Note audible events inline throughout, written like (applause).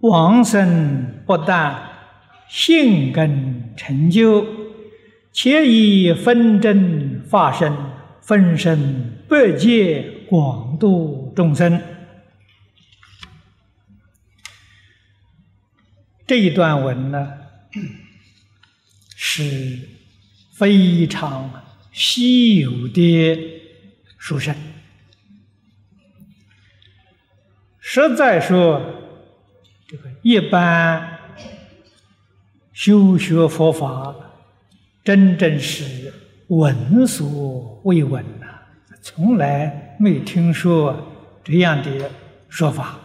往生不但性根成就，且以分真法身，分身百界广度众生。这一段文呢，是非常稀有的书生。实在说，这个一般修学佛法，真正是闻所未闻呐，从来没听说这样的说法。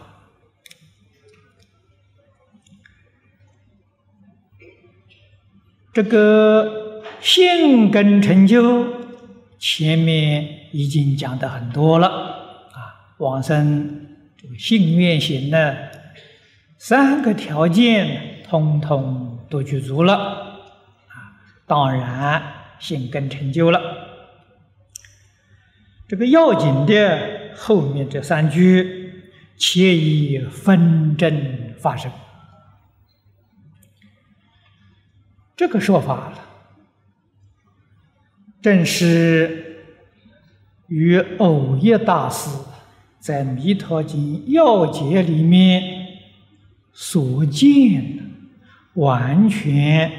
这个性根成就，前面已经讲的很多了啊，往生。信愿行呢，三个条件通通都具足了啊，当然性根成就了。这个要紧的后面这三句，且以分真发生，这个说法了，正是与偶一大师。在《弥陀经要解》里面所见完全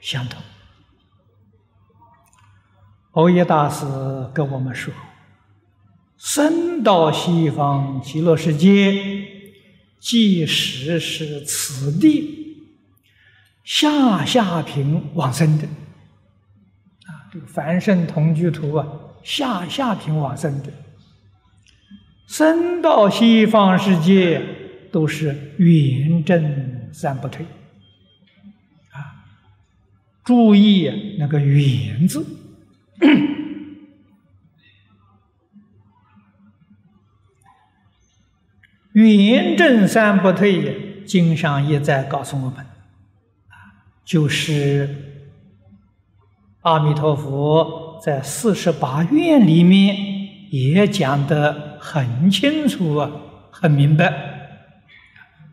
相同。欧耶大师跟我们说：“生到西方极乐世界，即使是此地下下品往生的啊，这个凡圣同居图啊，下下品往生的。”生到西方世界都是圆正三不退，啊，注意那个“圆”字，“ (coughs) 圆正三不退”经上也在告诉我们，就是阿弥陀佛在四十八愿里面也讲的。很清楚啊，很明白。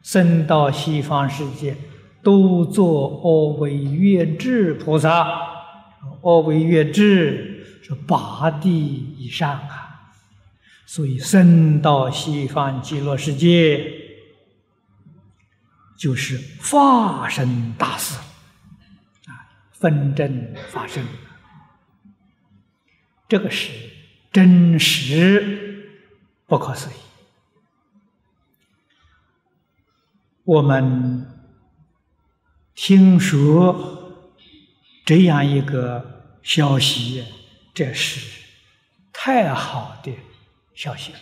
生到西方世界，都做阿惟越智菩萨。阿惟越智是八地以上啊，所以生到西方极乐世界，就是化身大事啊，分真发生。这个是真实。不可思议！我们听说这样一个消息，这是太好的消息了。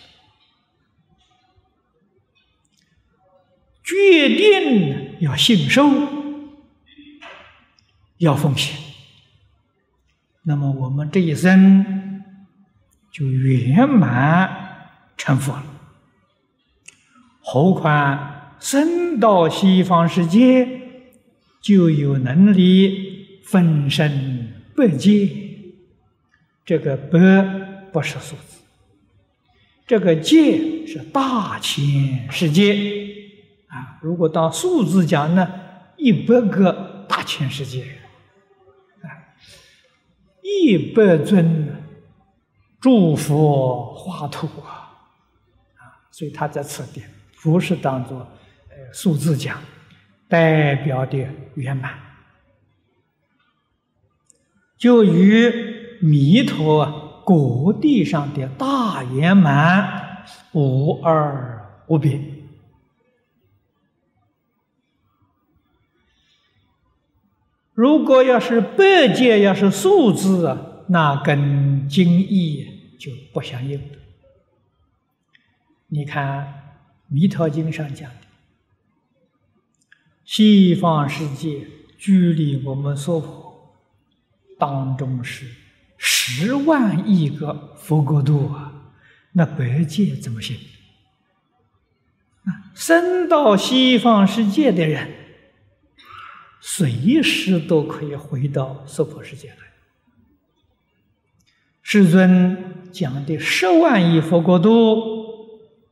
决定要信受，要奉献，那么我们这一生就圆满。成佛了，何况生到西方世界，就有能力分身百界。这个百不是数字，这个界是大千世界啊。如果当数字讲呢，一百个大千世界啊，一百尊诸佛华土啊。所以他在此地不是当做数字讲，代表的圆满，就与弥陀果地上的大圆满无二无别。如果要是百界，要是数字，那跟经义就不相应了。你看《弥陀经》上讲，西方世界距离我们娑婆当中是十万亿个佛国度啊，那白界怎么行？啊，生到西方世界的人，随时都可以回到娑婆世界来。世尊讲的十万亿佛国度。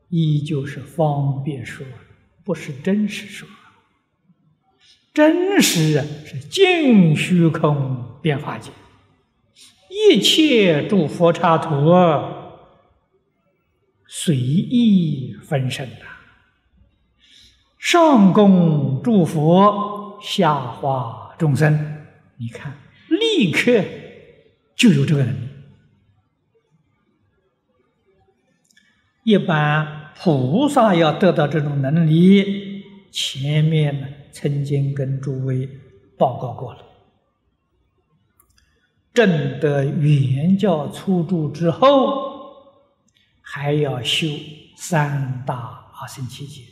依旧是方便说，不是真实说，真实啊是净虚空变化界，一切诸佛刹土随意分身的，上供诸佛，下化众生，你看，立刻就有这个能力。一般菩萨要得到这种能力，前面呢曾经跟诸位报告过了。证得圆教初住之后，还要修三大阿僧祇劫，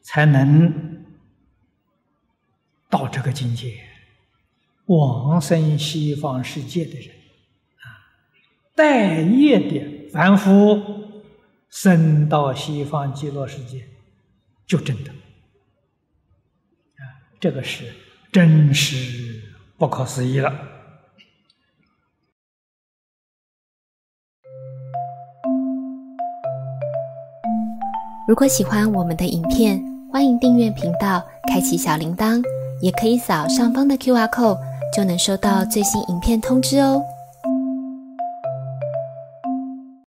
才能到这个境界，往生西方世界的人啊，待业的。凡夫生到西方极乐世界，就真的，这个是真是不可思议了。如果喜欢我们的影片，欢迎订阅频道，开启小铃铛，也可以扫上方的 Q R code，就能收到最新影片通知哦。